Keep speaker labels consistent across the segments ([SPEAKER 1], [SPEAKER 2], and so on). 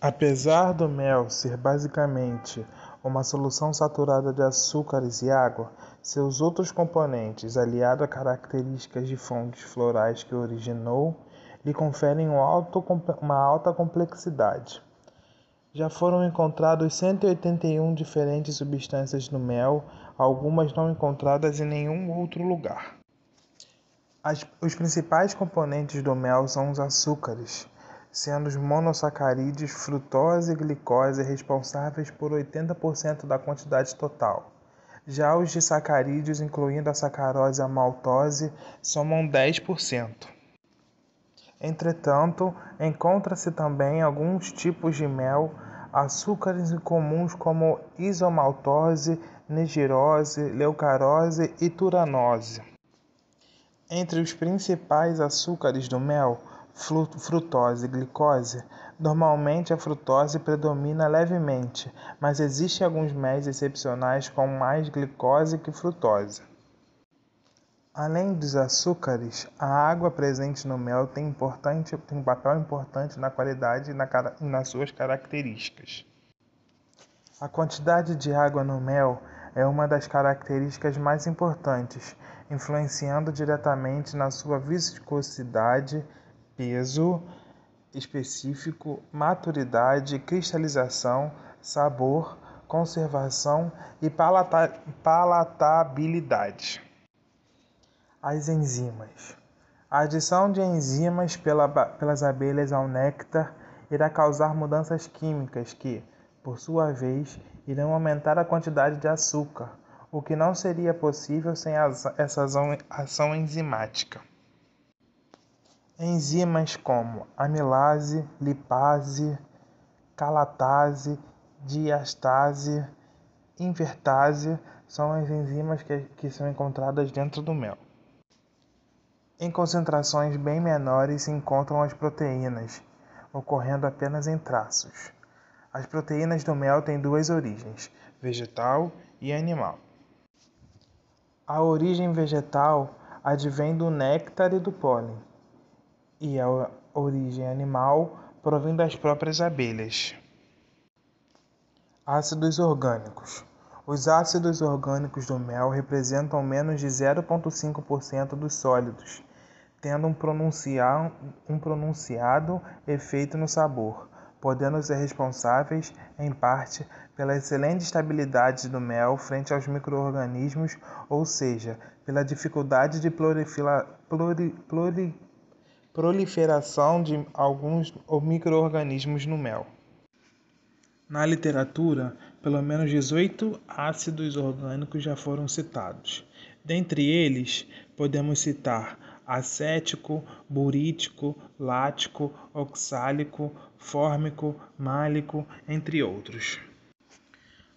[SPEAKER 1] Apesar do mel ser basicamente uma solução saturada de açúcares e água, seus outros componentes, aliados a características de fontes florais que originou, lhe conferem uma alta complexidade. Já foram encontrados 181 diferentes substâncias no mel, algumas não encontradas em nenhum outro lugar. As, os principais componentes do mel são os açúcares, sendo os monossacarídeos frutose e glicose responsáveis por 80% da quantidade total. Já os disacarídeos, incluindo a sacarose e a maltose, somam 10%. Entretanto, encontra-se também alguns tipos de mel, açúcares incomuns como isomaltose, negirose, leucarose e turanose. Entre os principais açúcares do mel, frutose e glicose, normalmente a frutose predomina levemente, mas existem alguns méis excepcionais com mais glicose que frutose. Além dos açúcares, a água presente no mel tem, importante, tem um papel importante na qualidade e na, nas suas características. A quantidade de água no mel é uma das características mais importantes, influenciando diretamente na sua viscosidade peso específico, maturidade, cristalização, sabor, conservação e palata palatabilidade. As enzimas. A adição de enzimas pela, pelas abelhas ao néctar irá causar mudanças químicas que, por sua vez, irão aumentar a quantidade de açúcar, o que não seria possível sem essa ação enzimática. Enzimas como amilase, lipase, calatase, diastase, invertase são as enzimas que, que são encontradas dentro do mel. Em concentrações bem menores se encontram as proteínas, ocorrendo apenas em traços. As proteínas do mel têm duas origens, vegetal e animal. A origem vegetal advém do néctar e do pólen e a origem animal provém das próprias abelhas. Ácidos orgânicos. Os ácidos orgânicos do mel representam menos de 0,5% dos sólidos, tendo um, pronunciar, um pronunciado efeito no sabor, podendo ser responsáveis, em parte, pela excelente estabilidade do mel frente aos microorganismos, ou seja, pela dificuldade de plurifila, pluri, pluri, proliferação de alguns microorganismos no mel. Na literatura, pelo menos 18 ácidos orgânicos já foram citados. Dentre eles, podemos citar acético, burítico, lático, oxálico, fórmico, málico, entre outros.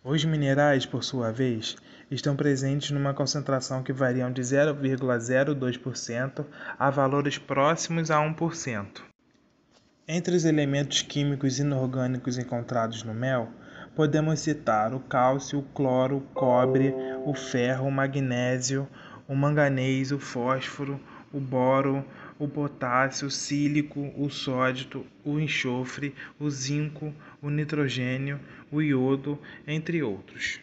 [SPEAKER 1] Os minerais, por sua vez, estão presentes numa concentração que variam de 0,02% a valores próximos a 1%. Entre os elementos químicos inorgânicos encontrados no mel, podemos citar o cálcio, o cloro, o cobre, o ferro, o magnésio, o manganês, o fósforo, o boro, o potássio, o sílico, o sódio, o enxofre, o zinco, o nitrogênio, o iodo, entre outros.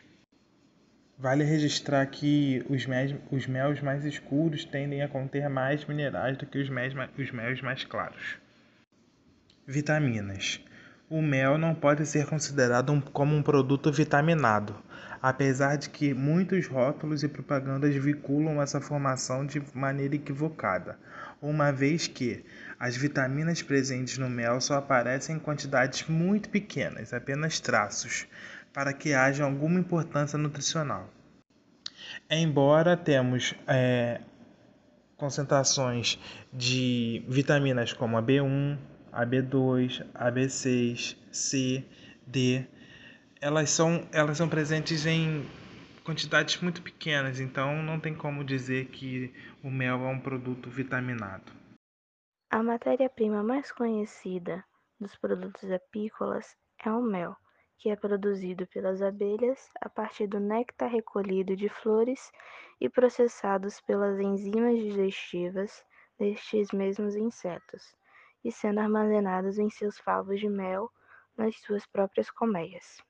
[SPEAKER 1] Vale registrar que os, mel, os mels mais escuros tendem a conter mais minerais do que os os mel mais claros. Vitaminas. O mel não pode ser considerado um, como um produto vitaminado, apesar de que muitos rótulos e propagandas vinculam essa formação de maneira equivocada, uma vez que as vitaminas presentes no mel só aparecem em quantidades muito pequenas, apenas traços, para que haja alguma importância nutricional. Embora temos é, concentrações de vitaminas como a B1, a B2, a B6, C, D, elas são, elas são presentes em quantidades muito pequenas, então não tem como dizer que o mel é um produto vitaminado.
[SPEAKER 2] A matéria-prima mais conhecida dos produtos apícolas é o mel que é produzido pelas abelhas a partir do néctar recolhido de flores e processados pelas enzimas digestivas destes mesmos insetos, e sendo armazenados em seus favos de mel nas suas próprias colmeias.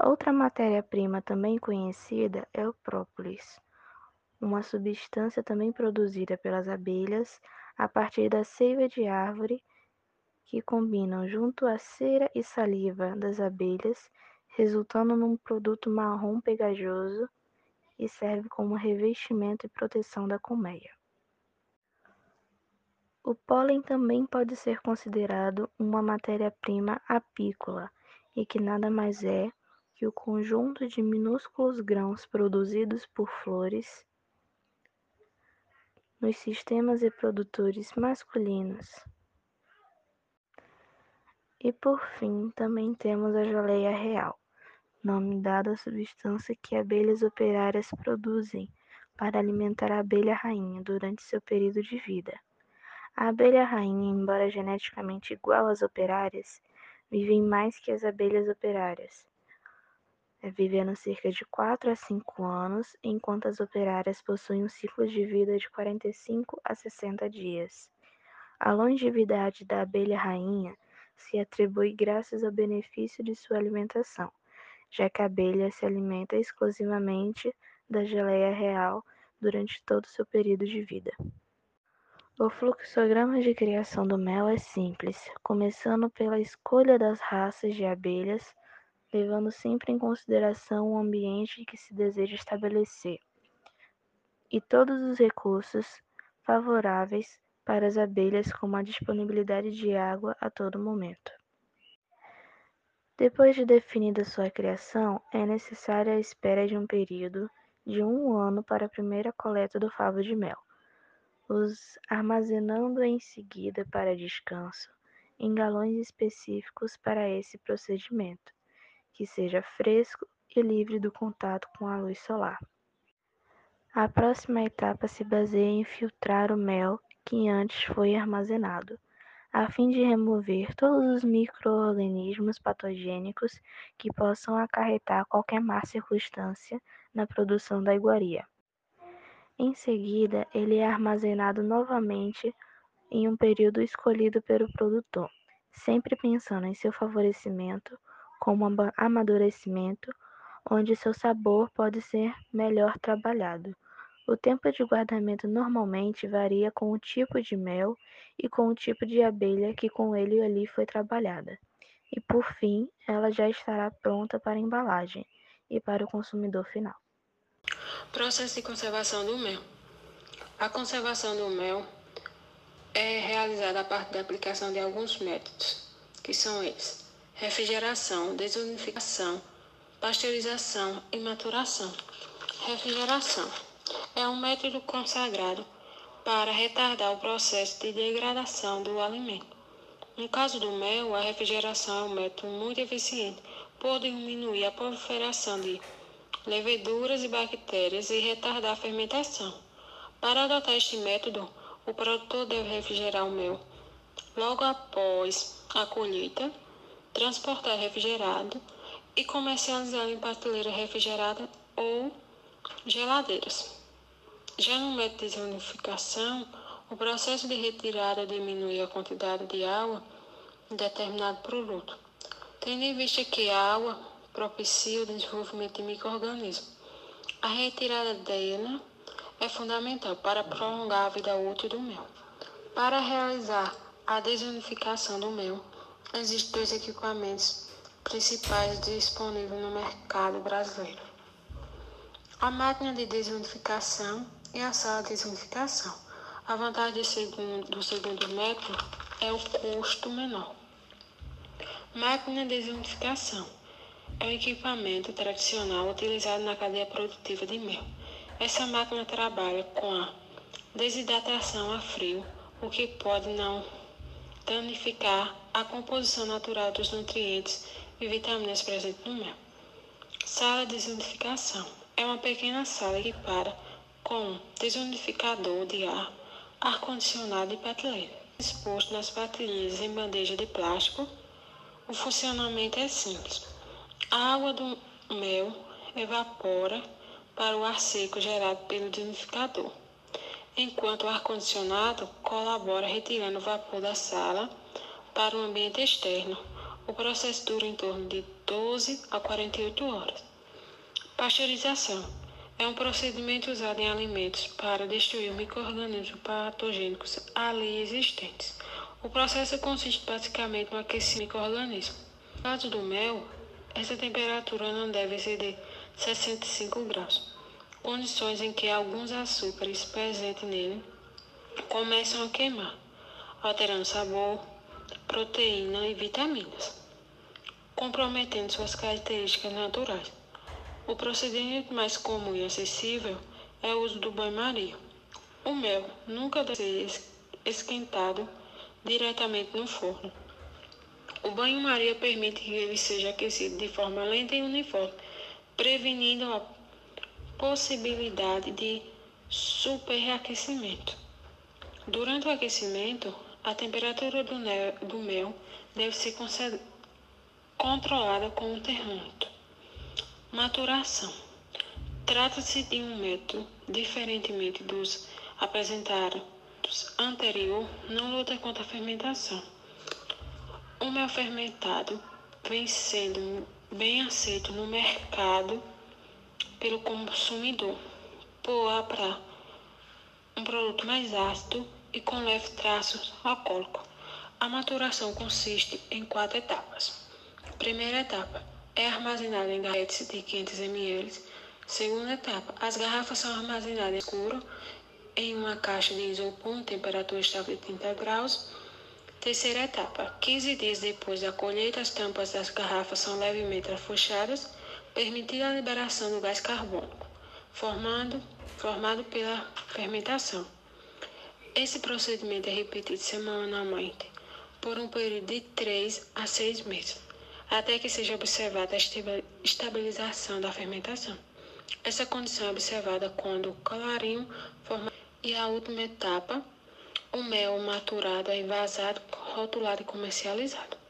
[SPEAKER 2] Outra matéria-prima também conhecida é o própolis, uma substância também produzida pelas abelhas a partir da seiva de árvore que combinam junto à cera e saliva das abelhas, resultando num produto marrom pegajoso e serve como revestimento e proteção da colmeia. O pólen também pode ser considerado uma matéria-prima apícola e que nada mais é que o conjunto de minúsculos grãos produzidos por flores nos sistemas reprodutores masculinos. E por fim, também temos a geleia real, nome dado à substância que abelhas operárias produzem para alimentar a abelha rainha durante seu período de vida. A abelha rainha, embora geneticamente igual às operárias, vivem mais que as abelhas operárias, é, vivendo cerca de 4 a 5 anos, enquanto as operárias possuem um ciclo de vida de 45 a 60 dias. A longevidade da abelha rainha se atribui graças ao benefício de sua alimentação, já que a abelha se alimenta exclusivamente da geleia real durante todo o seu período de vida. O fluxograma de criação do mel é simples, começando pela escolha das raças de abelhas, levando sempre em consideração o ambiente que se deseja estabelecer e todos os recursos favoráveis para as abelhas, como a disponibilidade de água a todo momento. Depois de definida sua criação, é necessária a espera de um período de um ano para a primeira coleta do favo de mel, os armazenando em seguida para descanso em galões específicos para esse procedimento, que seja fresco e livre do contato com a luz solar. A próxima etapa se baseia em filtrar o mel que antes foi armazenado, a fim de remover todos os microorganismos patogênicos que possam acarretar qualquer má circunstância na produção da iguaria. Em seguida, ele é armazenado novamente em um período escolhido pelo produtor, sempre pensando em seu favorecimento como amadurecimento, onde seu sabor pode ser melhor trabalhado. O tempo de guardamento normalmente varia com o tipo de mel e com o tipo de abelha que com ele ali foi trabalhada. E por fim, ela já estará pronta para embalagem e para o consumidor final.
[SPEAKER 3] Processo de conservação do mel. A conservação do mel é realizada a partir da aplicação de alguns métodos, que são eles: refrigeração, desunificação, pasteurização e maturação. Refrigeração é um método consagrado para retardar o processo de degradação do alimento. No caso do mel, a refrigeração é um método muito eficiente por diminuir a proliferação de leveduras e bactérias e retardar a fermentação. Para adotar este método, o produtor deve refrigerar o mel logo após a colheita, transportar refrigerado e comercializar em prateleira refrigerada ou geladeiras. Já no método de unificação, o processo de retirada diminui a quantidade de água em determinado produto, tendo em vista que a água propicia o desenvolvimento de micro-organismos. A retirada dela é fundamental para prolongar a vida útil do mel. Para realizar a desunificação do mel, existem dois equipamentos principais disponíveis no mercado brasileiro. A máquina de desunificação e a sala de desunificação. A vantagem do segundo, do segundo método é o custo menor. Máquina de desunificação é um equipamento tradicional utilizado na cadeia produtiva de mel. Essa máquina trabalha com a desidratação a frio, o que pode não danificar a composição natural dos nutrientes e vitaminas presentes no mel. Sala de desunificação é uma pequena sala equipada com desunificador de ar, ar-condicionado e prateleira. Exposto nas prateleiras em bandeja de plástico, o funcionamento é simples. A água do mel evapora para o ar seco gerado pelo desunificador, enquanto o ar-condicionado colabora retirando o vapor da sala para o ambiente externo, O processo dura em torno de 12 a 48 horas. Pasteurização é um procedimento usado em alimentos para destruir microrganismos patogênicos ali existentes. O processo consiste basicamente no aquecimento do. No caso do mel, essa temperatura não deve exceder 65 graus, condições em que alguns açúcares presentes nele começam a queimar, alterando sabor, proteína e vitaminas, comprometendo suas características naturais. O procedimento mais comum e acessível é o uso do banho-maria. O mel nunca deve ser esquentado diretamente no forno. O banho-maria permite que ele seja aquecido de forma lenta e uniforme, prevenindo a possibilidade de superreaquecimento. Durante o aquecimento, a temperatura do, do mel deve ser controlada com um termômetro. Maturação. Trata-se de um método, diferentemente dos apresentados anterior, não luta contra a fermentação. O mel fermentado vem sendo bem aceito no mercado pelo consumidor, por para um produto mais ácido e com leve traços alcoólicos. A maturação consiste em quatro etapas. Primeira etapa é armazenado em garrafas de 500 ml. Segunda etapa, as garrafas são armazenadas escuro em uma caixa de isopor em temperatura estável de 30 graus. Terceira etapa, 15 dias depois da colheita, as tampas das garrafas são levemente afrouxadas, permitindo a liberação do gás carbônico, formando, formado pela fermentação. Esse procedimento é repetido semanalmente por um período de 3 a 6 meses até que seja observada a estabilização da fermentação. Essa condição é observada quando o colarinho forma e a última etapa, o mel maturado é envasado, rotulado e comercializado.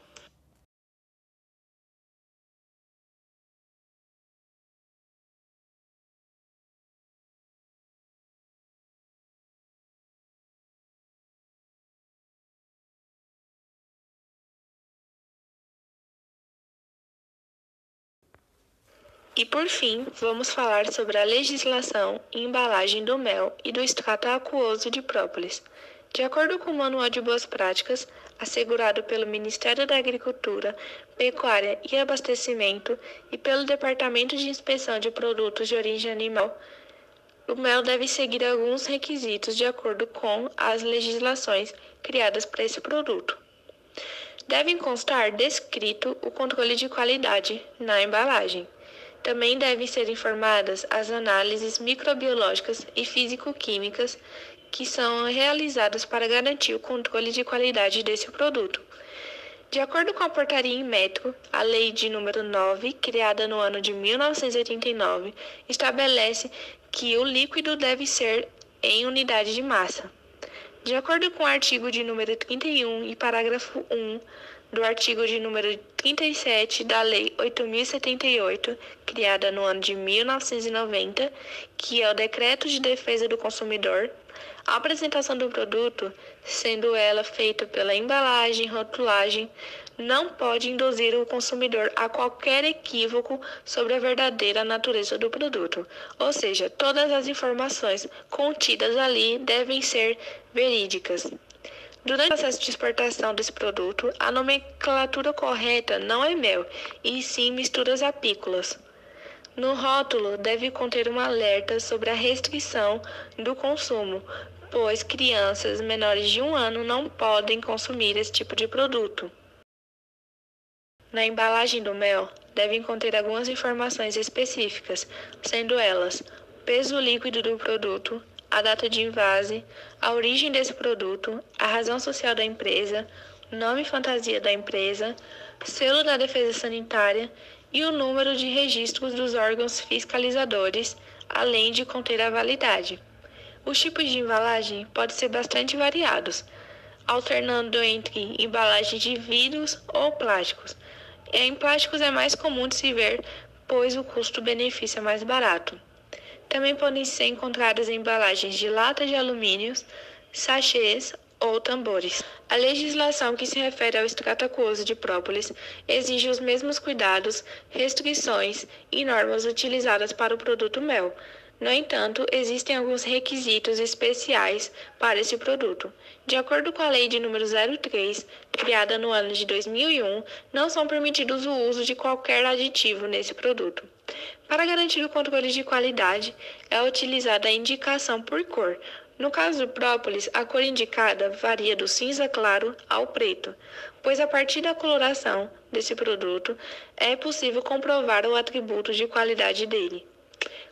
[SPEAKER 4] E por fim, vamos falar sobre a legislação e embalagem do mel e do extrato aquoso de própolis. De acordo com o Manual de Boas Práticas, assegurado pelo Ministério da Agricultura, Pecuária e Abastecimento e pelo Departamento de Inspeção de Produtos de Origem Animal, o mel deve seguir alguns requisitos de acordo com as legislações criadas para esse produto. Devem constar descrito o controle de qualidade na embalagem também devem ser informadas as análises microbiológicas e físico-químicas que são realizadas para garantir o controle de qualidade desse produto. De acordo com a portaria em metro, a lei de número 9, criada no ano de 1989, estabelece que o líquido deve ser em unidade de massa. De acordo com o artigo de número 31 e parágrafo 1 do artigo de número 37 da Lei 8078, criada no ano de 1990, que é o Decreto de Defesa do Consumidor, a apresentação do produto, sendo ela feita pela embalagem, rotulagem, não pode induzir o consumidor a qualquer equívoco sobre a verdadeira natureza do produto. Ou seja, todas as informações contidas ali devem ser verídicas. Durante o processo de exportação desse produto, a nomenclatura correta não é mel, e sim misturas apícolas. No rótulo deve conter um alerta sobre a restrição do consumo, pois crianças menores de um ano não podem consumir esse tipo de produto. Na embalagem do mel, devem conter algumas informações específicas, sendo elas peso líquido do produto, a data de invase, a origem desse produto, a razão social da empresa, nome fantasia da empresa, selo da defesa sanitária e o número de registros dos órgãos fiscalizadores, além de conter a validade. Os tipos de embalagem podem ser bastante variados, alternando entre embalagens de vidros ou plásticos. Em plásticos é mais comum de se ver, pois o custo-benefício é mais barato. Também podem ser encontradas embalagens de lata de alumínio, sachês ou tambores. A legislação que se refere ao extrato aquoso de própolis exige os mesmos cuidados, restrições e normas utilizadas para o produto mel. No entanto, existem alguns requisitos especiais para esse produto. De acordo com a Lei de número 03, criada no ano de 2001, não são permitidos o uso de qualquer aditivo nesse produto. Para garantir o controle de qualidade, é utilizada a indicação por cor, no caso do própolis, a cor indicada varia do cinza claro ao preto, pois a partir da coloração desse produto é possível comprovar o atributo de qualidade dele.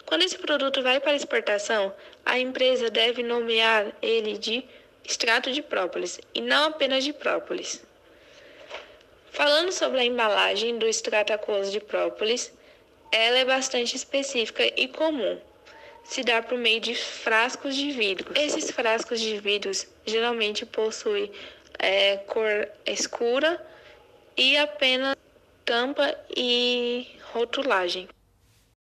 [SPEAKER 4] Quando esse produto vai para exportação, a empresa deve nomear ele de extrato de própolis e não apenas de própolis. Falando sobre a embalagem do extrato aquoso de própolis, ela é bastante específica e comum se dá por meio de frascos de vidro. Esses frascos de vidros geralmente possuem é, cor escura e apenas tampa e rotulagem.